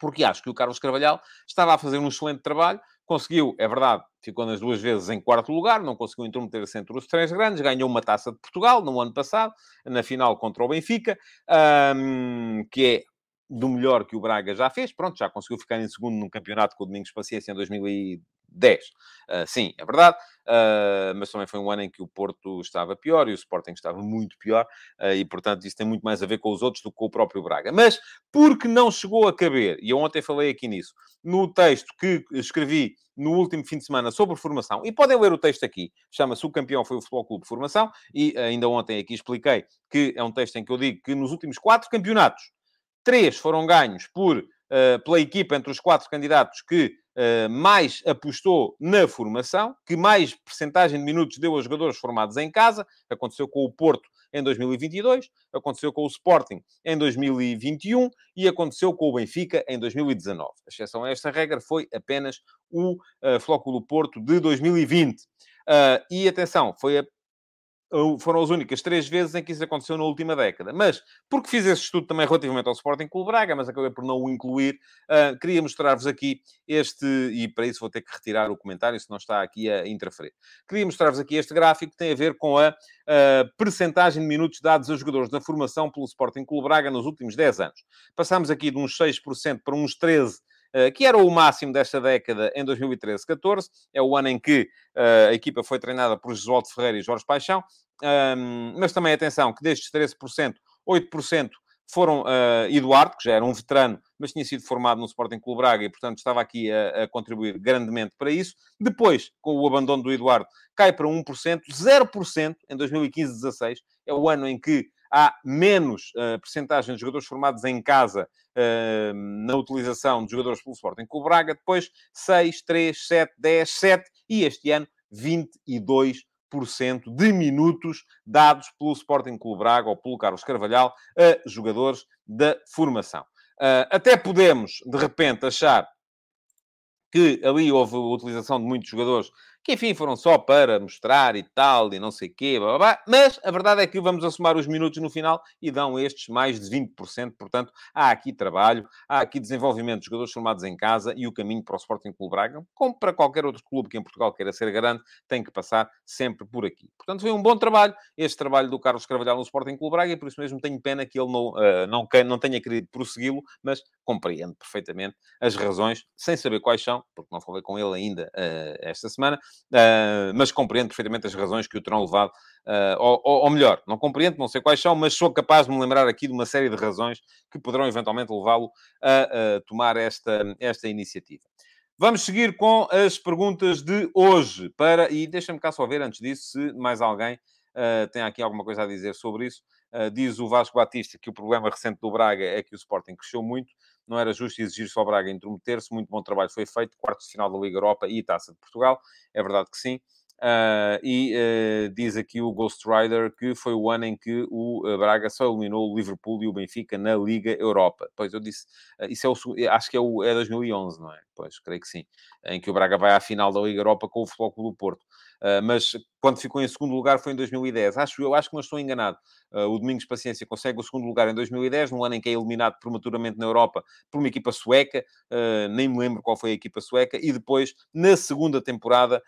porque acho que o Carlos Carvalhal estava a fazer um excelente trabalho, conseguiu, é verdade, ficou nas duas vezes em quarto lugar, não conseguiu intrometer-se entre os três grandes, ganhou uma taça de Portugal no ano passado, na final contra o Benfica, um, que é do melhor que o Braga já fez. Pronto, já conseguiu ficar em segundo num campeonato com o Domingos Paciência em 2010. Uh, sim, é verdade. Uh, mas também foi um ano em que o Porto estava pior e o Sporting estava muito pior. Uh, e, portanto, isso tem muito mais a ver com os outros do que com o próprio Braga. Mas, porque não chegou a caber, e eu ontem falei aqui nisso, no texto que escrevi no último fim de semana sobre formação, e podem ler o texto aqui, chama-se O Campeão foi o Futebol Clube de Formação, e ainda ontem aqui expliquei que é um texto em que eu digo que nos últimos quatro campeonatos Três foram ganhos por, uh, pela equipa entre os quatro candidatos que mais apostou na formação, que mais percentagem de minutos deu a jogadores formados em casa. Aconteceu com o Porto em 2022, aconteceu com o Sporting em 2021 e aconteceu com o Benfica em 2019. A exceção a esta regra foi apenas o uh, Flóculo Porto de 2020. Uh, e atenção, foi a foram as únicas três vezes em que isso aconteceu na última década. Mas, porque fiz esse estudo também relativamente ao Sporting Clube Braga, mas acabei por não o incluir, uh, queria mostrar-vos aqui este, e para isso vou ter que retirar o comentário, se não está aqui a interferir. Queria mostrar-vos aqui este gráfico que tem a ver com a uh, percentagem de minutos dados a jogadores na formação pelo Sporting Clube Braga nos últimos 10 anos. Passámos aqui de uns 6% para uns 13% eh, que era o máximo desta década em 2013-14. É o ano em que a equipa foi treinada por Josualdo Ferreira e Jorge Paixão. Um, mas também atenção que destes 13%, 8% foram uh, Eduardo, que já era um veterano, mas tinha sido formado no Sporting Clube Braga e, portanto, estava aqui a, a, contribuir grandemente para isso. Depois, com o abandono do Eduardo, cai para 1%, 0% em 2015-16. É o ano em que há menos uh, percentagem de jogadores formados em casa uh, na utilização de jogadores pelo Sporting Clube Braga. Depois, 6, 3, 7, 10, 7 e este ano, 22% de minutos dados pelo Sporting Clube Braga ou pelo Carlos Carvalhal a jogadores da formação. Uh, até podemos, de repente, achar que ali houve a utilização de muitos jogadores que enfim foram só para mostrar e tal, e não sei o quê, blá, blá, blá. mas a verdade é que vamos assomar os minutos no final e dão estes mais de 20%, portanto, há aqui trabalho, há aqui desenvolvimento de jogadores formados em casa e o caminho para o Sporting Clube Braga, como para qualquer outro clube que em Portugal queira ser grande, tem que passar sempre por aqui. Portanto, foi um bom trabalho, este trabalho do Carlos Carvalhal no Sporting Clube Braga, e por isso mesmo tenho pena que ele não, uh, não, não tenha querido prossegui-lo, mas compreendo perfeitamente as razões, sem saber quais são, porque não falei com ele ainda uh, esta semana, mas compreendo perfeitamente as razões que o terão levado, uh, ou, ou, melhor, não compreendo, não sei quais são, mas sou capaz de me lembrar aqui de uma série de razões que poderão eventualmente levá-lo a, a tomar esta, esta iniciativa. Vamos seguir com as perguntas de hoje. Para, e deixa-me cá só ver, antes disso, se mais alguém uh, tem aqui alguma coisa a dizer sobre isso. Uh, diz o Vasco Batista que o problema recente do Braga é que o Sporting cresceu muito não era justo exigir só Braga intrometer-se. Muito bom trabalho foi feito. Quarto de final da Liga Europa e Taça de Portugal. É verdade que sim. Uh, e uh, diz aqui o Ghost Rider que foi o ano em que o uh, Braga só eliminou o Liverpool e o Benfica na Liga Europa. Pois eu disse, isso é o, acho que é, o, é 2011, não é? Pois, creio que sim. Em que o Braga vai à final da Liga Europa com o Futebol Clube do Porto. Uh, mas quando ficou em segundo lugar foi em 2010. Acho, eu acho que não estou enganado. Uh, o Domingos Paciência consegue o segundo lugar em 2010, no ano em que é eliminado prematuramente na Europa por uma equipa sueca, uh, nem me lembro qual foi a equipa sueca, e depois, na segunda temporada,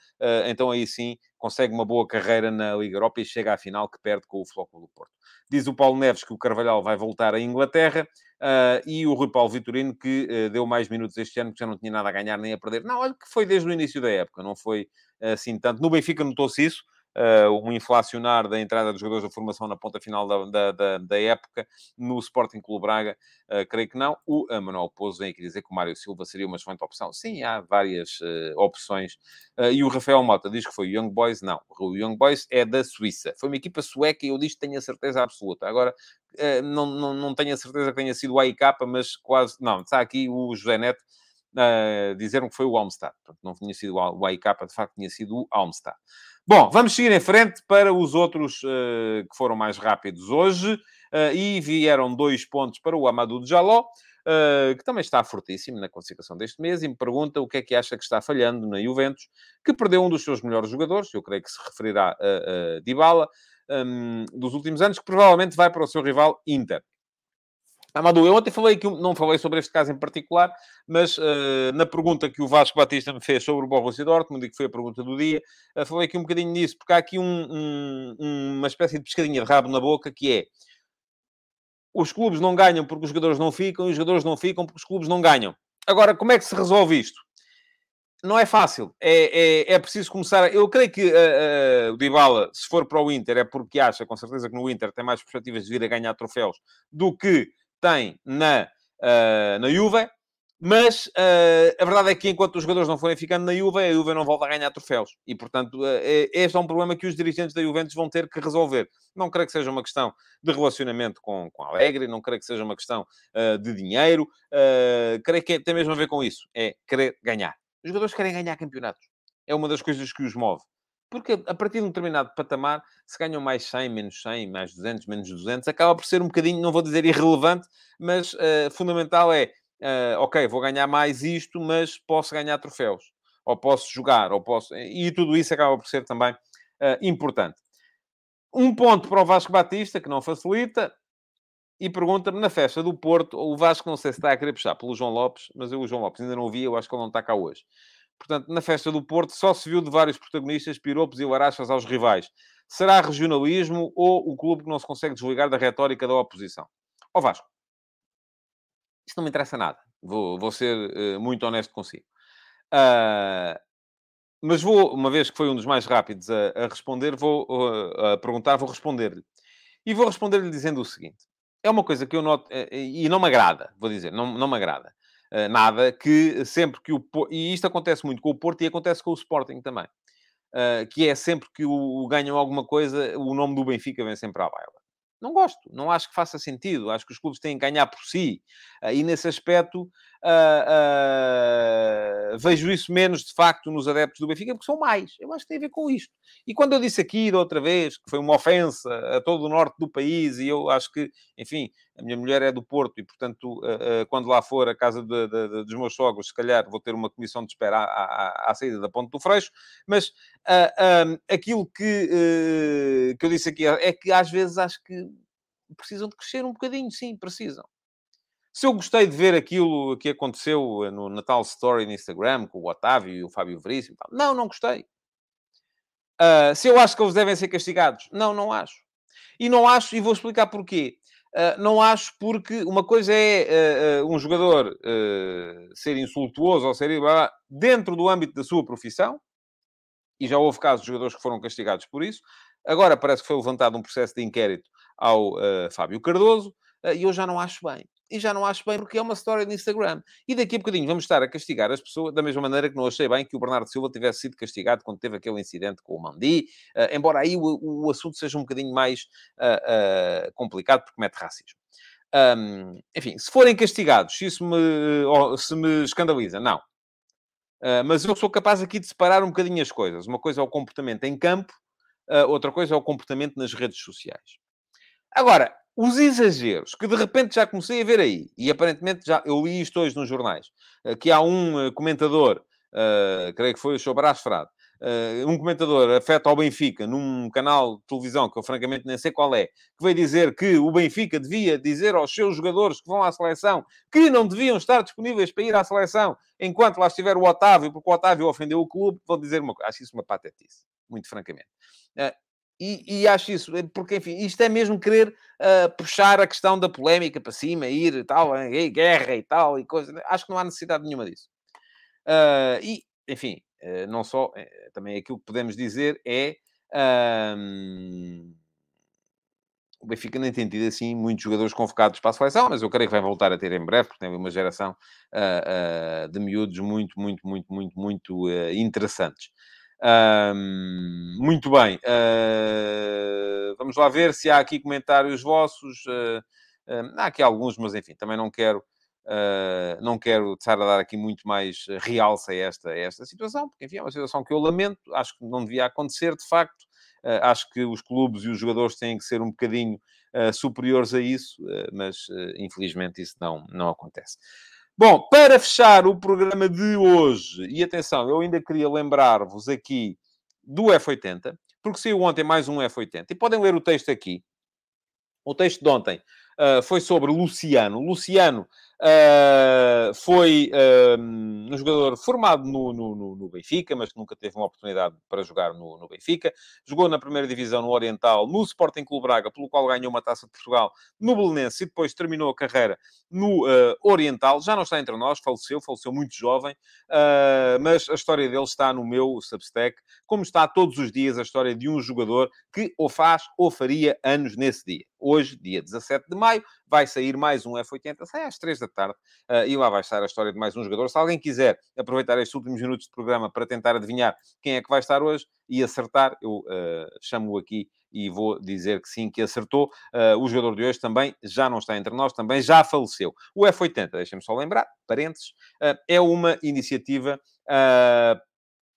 então aí sim, consegue uma boa carreira na Liga Europa e chega à final que perde com o Flóculo do Porto. Diz o Paulo Neves que o Carvalhal vai voltar à Inglaterra. Uh, e o Rui Paulo Vitorino, que uh, deu mais minutos este ano, que já não tinha nada a ganhar nem a perder. Não, olha que foi desde o início da época, não foi assim tanto. No Benfica notou-se isso, um inflacionar da entrada dos jogadores da formação na ponta final da, da, da, da época. No Sporting Clube Braga, uh, creio que não. O Manuel Pouso vem aqui dizer que o Mário Silva seria uma excelente opção. Sim, há várias uh, opções. e o Rafael Mota diz que foi o Young Boys. Não, o Young Boys é da Suíça. Foi uma equipa sueca e eu disse tenho a certeza absoluta. Agora, não, não, não tenho a certeza que tenha sido o AIK, mas quase... Não, está aqui o José Neto uh, disseram que foi o Almstad. Não tinha sido o AIK, de facto, tinha sido o Almstad. Bom, vamos seguir em frente para os outros uh, que foram mais rápidos hoje. Uh, e vieram dois pontos para o Amadou Jaló, uh, que também está fortíssimo na classificação deste mês, e me pergunta o que é que acha que está falhando na Juventus, que perdeu um dos seus melhores jogadores, eu creio que se referirá a, a Dybala, um, dos últimos anos, que provavelmente vai para o seu rival Inter. Amadou, eu ontem falei que não falei sobre este caso em particular, mas uh, na pergunta que o Vasco Batista me fez sobre o Borussia Dortmund, e que foi a pergunta do dia, uh, falei aqui um bocadinho nisso, porque há aqui um, um, uma espécie de pescadinha de rabo na boca, que é os clubes não ganham porque os jogadores não ficam, e os jogadores não ficam porque os clubes não ganham. Agora, como é que se resolve isto? Não é fácil. É, é, é preciso começar... Eu creio que uh, o Dybala, se for para o Inter, é porque acha, com certeza, que no Inter tem mais perspectivas de vir a ganhar troféus do que tem na, uh, na Juve, mas uh, a verdade é que enquanto os jogadores não forem ficando na Juve, a Juve não volta a ganhar troféus. E, portanto, uh, este é um problema que os dirigentes da Juventus vão ter que resolver. Não creio que seja uma questão de relacionamento com, com Alegre, não creio que seja uma questão uh, de dinheiro. Creio que é, tem mesmo a ver com isso. É querer ganhar. Os jogadores querem ganhar campeonatos. É uma das coisas que os move. Porque a partir de um determinado patamar, se ganham mais 100, menos 100, mais 200, menos 200, acaba por ser um bocadinho, não vou dizer irrelevante, mas uh, fundamental é, uh, ok, vou ganhar mais isto, mas posso ganhar troféus. Ou posso jogar, ou posso... E tudo isso acaba por ser também uh, importante. Um ponto para o Vasco Batista, que não facilita, e pergunta-me na festa do Porto, o Vasco não sei se está a querer puxar pelo João Lopes, mas eu o João Lopes ainda não o vi, eu acho que ele não está cá hoje. Portanto, na festa do Porto só se viu de vários protagonistas, piropos e larachas aos rivais. Será regionalismo ou o clube que não se consegue desligar da retórica da oposição? Ó Vasco, isto não me interessa nada. Vou, vou ser uh, muito honesto consigo. Uh, mas vou, uma vez que foi um dos mais rápidos a, a responder, vou uh, a perguntar, vou responder-lhe. E vou responder-lhe dizendo o seguinte. É uma coisa que eu noto, eh, e não me agrada, vou dizer, não, não me agrada. Eh, nada, que sempre que o... E isto acontece muito com o Porto e acontece com o Sporting também. Uh, que é sempre que o, ganham alguma coisa, o nome do Benfica vem sempre à baila. Não gosto, não acho que faça sentido. Acho que os clubes têm que ganhar por si. Uh, e nesse aspecto, uh, uh, vejo isso menos de facto nos adeptos do Benfica, porque são mais. Eu acho que tem a ver com isto. E quando eu disse aqui da outra vez que foi uma ofensa a todo o norte do país, e eu acho que, enfim, a minha mulher é do Porto e, portanto, quando lá for a casa de, de, dos meus sogros, se calhar vou ter uma comissão de espera à, à, à saída da Ponte do Freixo, mas aquilo que, que eu disse aqui é que às vezes acho que precisam de crescer um bocadinho, sim, precisam. Se eu gostei de ver aquilo que aconteceu no Natal Story no Instagram, com o Otávio e o Fábio Veríssimo, não, não gostei. Uh, se eu acho que eles devem ser castigados, não, não acho. E não acho, e vou explicar porquê. Uh, não acho porque uma coisa é uh, um jogador ser insultuoso ou ser dentro do âmbito da sua profissão, e já houve casos de jogadores que foram castigados por isso. Agora parece que foi levantado um processo de inquérito ao Fábio Cardoso, e eu já não acho bem. E já não acho bem porque é uma história de Instagram. E daqui a bocadinho vamos estar a castigar as pessoas, da mesma maneira que não achei bem que o Bernardo Silva tivesse sido castigado quando teve aquele incidente com o Mandi, uh, embora aí o, o, assunto seja um bocadinho mais complicado porque mete racismo. Um, enfim, se forem castigados, se isso me, se me escandaliza, não. Uh, mas eu sou capaz aqui de separar um bocadinho as coisas. Uma coisa é o comportamento em campo, uh, outra coisa é o comportamento nas redes sociais. Agora, os exageros que de repente já comecei a ver aí, e aparentemente já eu li isto hoje nos jornais, uh, que há um comentador, creio que foi o Sobras Frade, uh, um comentador afeta ao Benfica num canal de televisão que eu francamente nem sei qual é, que veio dizer que o Benfica devia dizer aos seus jogadores que vão à seleção que não deviam estar disponíveis para ir à seleção enquanto lá estiver o Otávio, porque o Otávio ofendeu o clube, vou dizer uma coisa, acho isso uma patetice, muito francamente. Uh, e, e, acho isso, porque, enfim, isto é mesmo querer uh, puxar a questão da polémica para cima, ir e tal, e guerra e tal, e coisa. Acho que não há necessidade nenhuma disso. Uh, e, enfim, uh, não só, também aquilo que podemos dizer é. o Benfica nem tem tido assim muitos jogadores convocados para a seleção, mas eu creio que vai voltar a ter em breve, porque tem uma geração de miúdos muito, muito, muito, muito, muito interessantes. Um, muito bem. Uh, vamos lá ver se há aqui comentários vossos. Uh, uh, há aqui alguns, mas enfim, também não quero, não quero estar a dar aqui muito mais realce a esta, a esta situação, porque enfim, é uma situação que eu lamento, acho que não devia acontecer de facto. acho que os clubes e os jogadores têm que ser um bocadinho superiores a isso, mas infelizmente isso não, não acontece. Bom, para fechar o programa de hoje, e atenção, eu ainda queria lembrar-vos aqui do F80, porque saiu ontem mais um F80, e podem ler o texto aqui. O texto de ontem uh, foi sobre Luciano. Luciano Uh, foi uh, um jogador formado no, no, no, Benfica, mas que nunca teve uma oportunidade para jogar no, no, Benfica. Jogou na primeira divisão no Oriental, no Sporting Clube Braga, pelo qual ganhou uma taça de Portugal no Belenense e depois terminou a carreira no uh, Oriental. Já não está entre nós, faleceu, faleceu muito jovem, mas a história dele está no meu Substack, como está todos os dias a história de um jogador que ou faz ou faria anos nesse dia. Hoje, dia 17 de maio, vai sair mais um F80, sai às 3 da tarde, uh, e lá vai estar a história de mais um jogador. Se alguém quiser aproveitar estes últimos minutos de programa para tentar adivinhar quem é que vai estar hoje e acertar, eu uh, chamo-o aqui e vou dizer que sim, que acertou. Uh, o jogador de hoje também já não está entre nós, também já faleceu. O F80, deixem-me só lembrar, parênteses, é uma iniciativa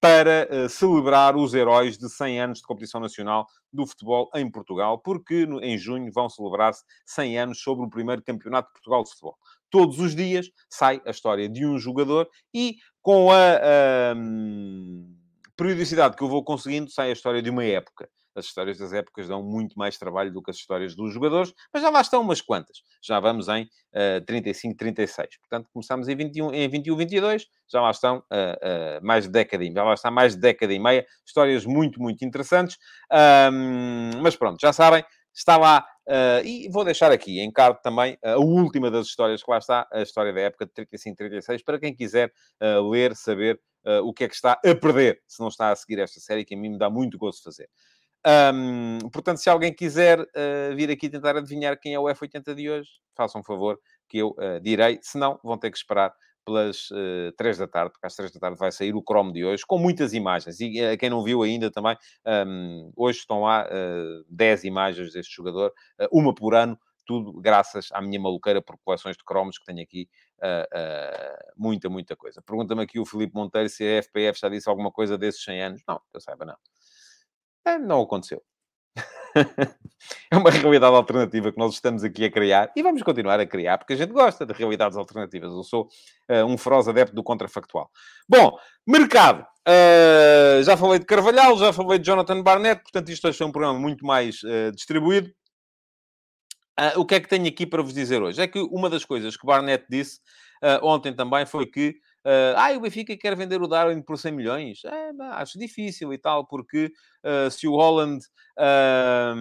para uh, celebrar os heróis de 100 anos de competição nacional do futebol em Portugal, porque no, em junho vão celebrar-se 100 anos sobre o primeiro campeonato de Portugal de futebol. Todos os dias sai a história de um jogador e com a, a hum, periodicidade que eu vou conseguindo, sai a história de uma época. As histórias das épocas dão muito mais trabalho do que as histórias dos jogadores, mas já lá estão umas quantas. Já vamos em uh, 35, 36. Portanto, começamos em 21, em 21 22, já lá estão uh, uh, mais de década e já lá está mais de década e meia. Histórias muito, muito interessantes. Um, mas pronto, já sabem, está lá. Uh, e vou deixar aqui em card também a última das histórias que lá está, a história da época de 35-36, para quem quiser uh, ler, saber o que é que está a perder, se não está a seguir esta série, que a mim me dá muito gosto fazer. Um, portanto, se alguém quiser uh, vir aqui tentar adivinhar quem é o F80 de hoje, façam um favor que eu uh, direi. Se não, vão ter que esperar pelas uh, 3 da tarde, porque às 3 da tarde vai sair o Chrome de hoje, com muitas imagens. E uh, quem não viu ainda também, um, hoje estão lá uh, 10 imagens deste jogador, uma por ano, tudo graças à minha maluqueira por coleções de cromos que tenho aqui. Uh, muita, muita coisa. Pergunta-me aqui o Filipe Monteiro se a FPF já disse alguma coisa desses 100 anos. Não, eu saiba, não. É, não aconteceu. é uma realidade alternativa que nós estamos aqui a criar e vamos continuar a criar porque a gente gosta de realidades alternativas. Eu sou uh, um feroz adepto do contrafactual. Bom, mercado. Uh, já falei de Carvalhal, já falei de Jonathan Barnett, portanto, isto é um programa muito mais uh, distribuído. o que é que tenho aqui para vos dizer hoje? É que uma das coisas que Barnett disse ontem também foi que Uh, ah, o Benfica quer vender o Darwin por 100 milhões? É, acho difícil e tal, porque uh, se o Holland uh,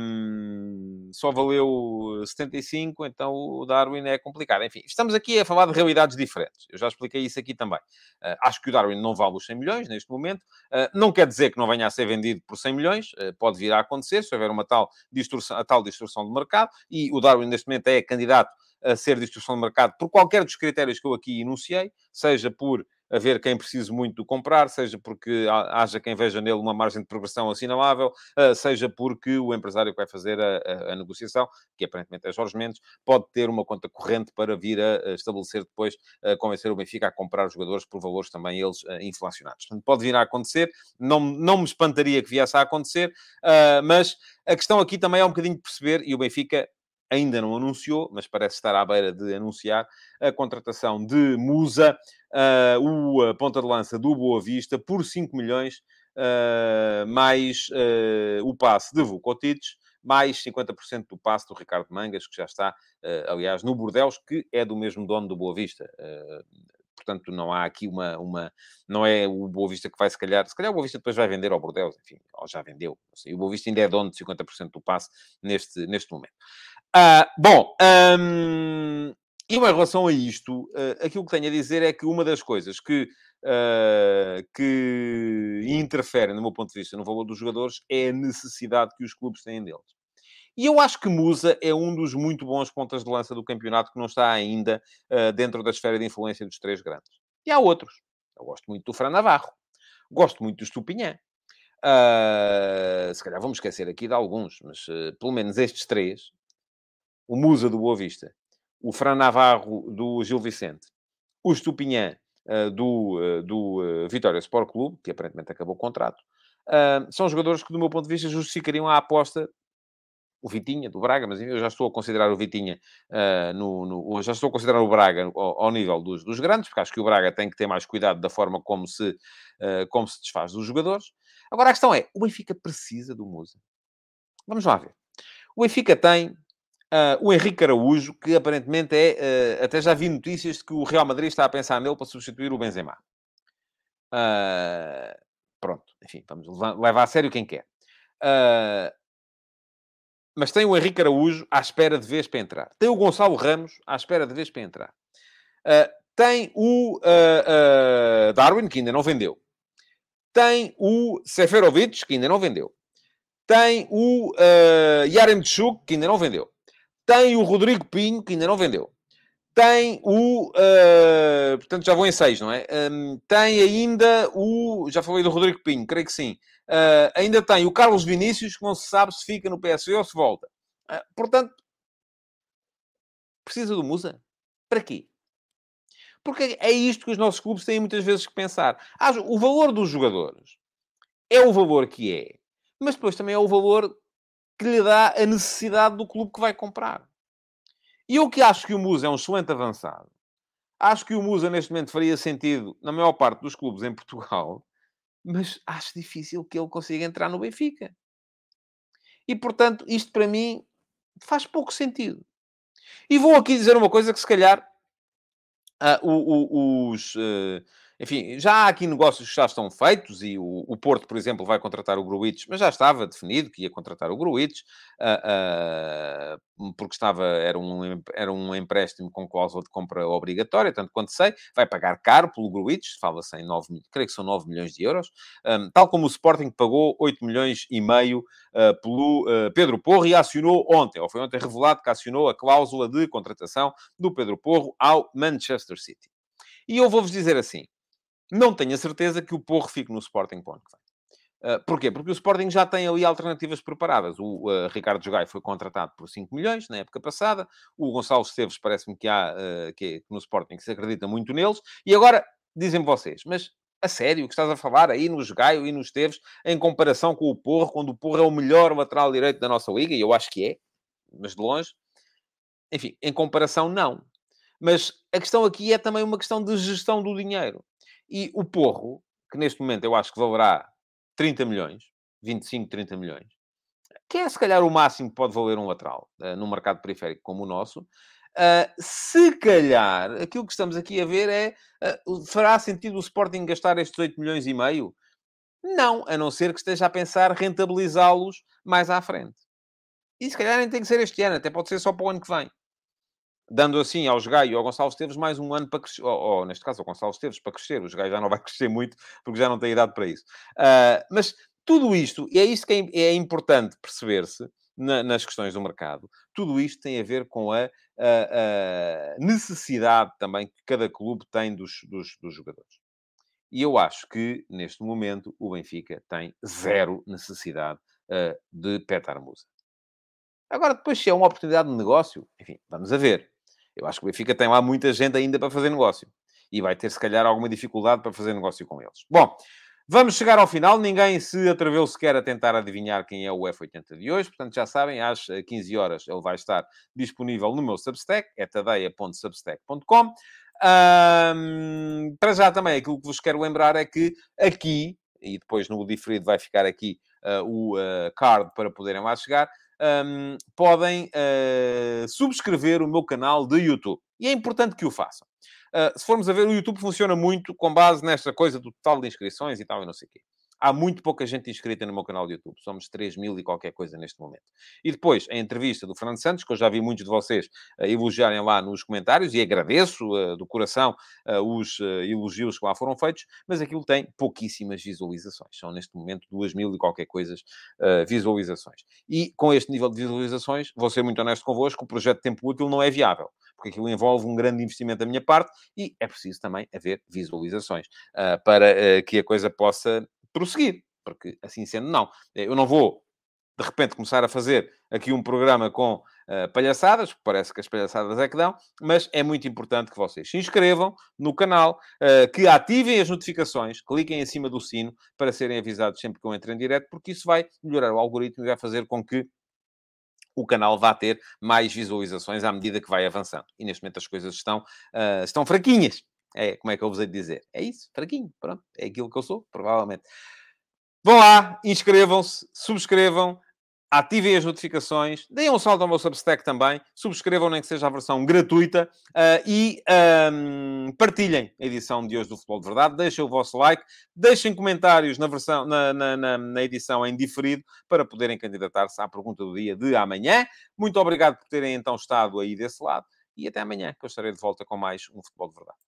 só valeu 75, então o Darwin é complicado. Enfim, estamos aqui a falar de realidades diferentes. Eu já expliquei isso aqui também. Uh, acho que o Darwin não vale os 100 milhões neste momento. não quer dizer que não venha a ser vendido por 100 milhões. pode vir a acontecer se houver uma tal distorção, a tal distorção de mercado. E o Darwin neste momento é candidato a ser distorção de mercado por qualquer dos critérios que eu aqui enunciei, seja por haver quem precise muito de comprar, seja porque haja quem veja nele uma margem de progressão assinalável, ah, seja porque o empresário que vai fazer a, a, a, negociação, que aparentemente é Jorge Mendes, pode ter uma conta corrente para vir a, estabelecer depois, a convencer o Benfica a comprar os jogadores por valores também eles ah, inflacionados. Portanto, pode vir a acontecer, não, não me espantaria que viesse a acontecer, ah, mas a questão aqui também é um bocadinho de perceber, e o Benfica ainda não anunciou, mas parece estar à beira de anunciar a contratação de Musa, uh, o ponta de lança do Boa Vista, por 5 milhões, uh, mais uh, o passe de Vukotic, mais 50% do passe do Ricardo Mangas, que já está, aliás, no Bordeus, que é do mesmo dono do Boa Vista portanto não há aqui uma, uma não é o Boa Vista que vai se calhar, se calhar o Boa Vista depois vai vender ao Bordeaux, enfim, ou já vendeu, o Boa Vista ainda é dono de 50% do passe neste, neste momento. Uh, bom, um, e em relação a isto, uh, aquilo que tenho a dizer é que uma das coisas que, uh, que interfere, no meu ponto de vista, no valor dos jogadores é a necessidade que os clubes têm deles. E eu acho que Musa é um dos muito bons pontas de lança do campeonato que não está ainda uh, dentro da esfera de influência dos três grandes. E há outros. Eu gosto muito do Fran Navarro. Gosto muito do Stupinhã. Uh, se calhar vamos esquecer aqui de alguns, mas uh, pelo menos estes três o Musa do Boa Vista, o Fran Navarro do Gil Vicente, o Estupinhã uh, do, uh, do uh, Vitória Sport Clube, que aparentemente acabou o contrato, são jogadores que, do meu ponto de vista, justificariam a aposta o Vitinha, do Braga, mas eu já estou a considerar o Vitinha, no, no, já estou a considerar o Braga ao, ao nível dos, dos, grandes, porque acho que o Braga tem que ter mais cuidado da forma como se, como se desfaz dos jogadores. Agora a questão é, o Benfica precisa do Musa? Vamos lá ver. O Benfica tem Uh, o Henrique Araújo, que aparentemente é... Uh, até já vi notícias de que o Real Madrid está a pensar nele para substituir o Benzema. Uh, pronto, enfim, vamos levar a sério quem quer. mas tem o Henrique Araújo à espera de vez para entrar. Tem o Gonçalo Ramos à espera de vez para entrar. tem o Darwin, que ainda não vendeu. Tem o Seferovic, que ainda não vendeu. Tem o uh, Yaremchuk, que ainda não vendeu. Tem o Rodrigo Pinho, que ainda não vendeu. Tem o. Uh, portanto, já vou em seis, não é? Um, tem ainda o. Já falei do Rodrigo Pinho, creio que sim. Uh, ainda tem o Carlos Vinícius, que não se sabe se fica no PSV ou se volta. Uh, portanto, precisa do Musa? Para quê? Porque é isto que os nossos clubes têm muitas vezes que pensar. O valor dos jogadores é o valor que é, mas depois também é o valor que lhe dá a necessidade do clube que vai comprar. E eu que acho que o Musa é um excelente avançado, acho que o Musa neste momento faria sentido na maior parte dos clubes em Portugal, mas acho difícil que ele consiga entrar no Benfica. E portanto, isto para mim faz pouco sentido. E vou aqui dizer uma coisa que se calhar uh, os. Uh, enfim, já há aqui negócios que já estão feitos e o, o Porto, por exemplo, vai contratar o Gruitch, mas já estava definido que ia contratar o Gruitch, uh, uh, porque estava, era um, era um empréstimo com cláusula de compra obrigatória, tanto quanto sei, vai pagar caro pelo Gruitch, fala-se em 9, creio que são 9 milhões de euros, um, tal como o Sporting pagou 8 milhões e meio uh, pelo Pedro Porro e acionou ontem, ou foi ontem revelado que acionou a cláusula de contratação do Pedro Porro ao Manchester City. E eu vou-vos dizer assim, não tenho a certeza que o Porro fique no Sporting para que. Uh, porquê? Porque o Sporting já tem ali alternativas preparadas. O uh, Ricardo Jogai foi contratado por 5 milhões na época passada. O Gonçalo Esteves parece-me que há uh, que, no Sporting se acredita muito neles. E agora, dizem vocês, mas a sério, o que estás a falar aí no Jogai e no Esteves, em comparação com o Porro, quando o Porro é o melhor lateral direito da nossa liga, e eu acho que é, mas de longe. Enfim, em comparação, não. Mas a questão aqui é também uma questão de gestão do dinheiro. E o Porro, que neste momento eu acho que valerá 30 milhões, 25, 30 milhões, que é se calhar o máximo que pode valer um lateral uh, num mercado periférico como o nosso. Uh, se calhar, aquilo que estamos aqui a ver é, uh, fará sentido o Sporting gastar estes 8 milhões e meio? Não, a não ser que esteja a pensar rentabilizá-los mais à frente. E se calhar nem tem que ser este ano, até pode ser só para o ano que vem dando assim aos Gaio e ao Gonçalo Esteves mais um ano para crescer, ou, ou, neste caso ao Gonçalo Esteves para crescer, os Gaio já não vai crescer muito porque já não tem idade para isso. Uh, mas tudo isto, e é isto que é, é importante perceber-se na, nas questões do mercado, tudo isto tem a ver com a, a, a necessidade também que cada clube tem dos, dos, dos jogadores. E eu acho que, neste momento, o Benfica tem zero necessidade uh, de Petar Musa. Agora, depois, se é uma oportunidade de negócio, enfim, vamos a ver. Eu acho que o Benfica tem lá muita gente ainda para fazer negócio. E vai ter, se calhar, alguma dificuldade para fazer negócio com eles. Bom, vamos chegar ao final. Ninguém se atreveu sequer a tentar adivinhar quem é o F80 de hoje. Portanto, já sabem, às 15 eh, horas ele vai estar disponível no meu Substack, é tadeia.substack.com. Um, para já também, aquilo que vos quero lembrar é que aqui, e depois no diferido vai ficar aqui uh, o uh, card para poderem lá chegar, um, podem uh, subscrever o meu canal de YouTube. E é importante que o façam. Uh, se formos a ver, o YouTube funciona muito com base nesta coisa do total de inscrições e tal, e não sei o quê. Há muito pouca gente inscrita no meu canal de YouTube. Somos 3 mil e qualquer coisa neste momento. E depois, a entrevista do Fernando Santos, que eu já vi muitos de vocês uh, elogiarem lá nos comentários, e agradeço uh, do coração uh, os elogios que lá foram feitos, mas aquilo tem pouquíssimas visualizações. São, neste momento, 2 mil e qualquer coisas visualizações. E com este nível de visualizações, vou ser muito honesto convosco, o projeto Tempo Útil não é viável porque aquilo envolve um grande investimento da minha parte e é preciso também haver visualizações uh, para uh, que a coisa possa prosseguir, porque assim sendo, não. Eu não vou, de repente, começar a fazer aqui um programa com uh, palhaçadas, parece que as palhaçadas é que dão, mas é muito importante que vocês se inscrevam no canal, uh, que ativem as notificações, cliquem em cima do sino para serem avisados sempre que eu entre em direto, porque isso vai melhorar o algoritmo e vai fazer com que o canal vá ter mais visualizações à medida que vai avançando. E neste momento as coisas estão, uh, estão fraquinhas. É, como é que eu vos hei de dizer? É isso, fraquinho, pronto. É aquilo que eu sou, provavelmente. Vão lá, inscrevam-se, subscrevam, ativem as notificações, deem um salto ao meu Substack também, subscrevam nem que seja a versão gratuita uh, e um, partilhem a edição de hoje do Futebol de Verdade, deixem o vosso like, deixem comentários na, versão, na, na, na, na edição em diferido para poderem candidatar-se à pergunta do dia de amanhã. Muito obrigado por terem então estado aí desse lado e até amanhã, que eu estarei de volta com mais um Futebol de Verdade.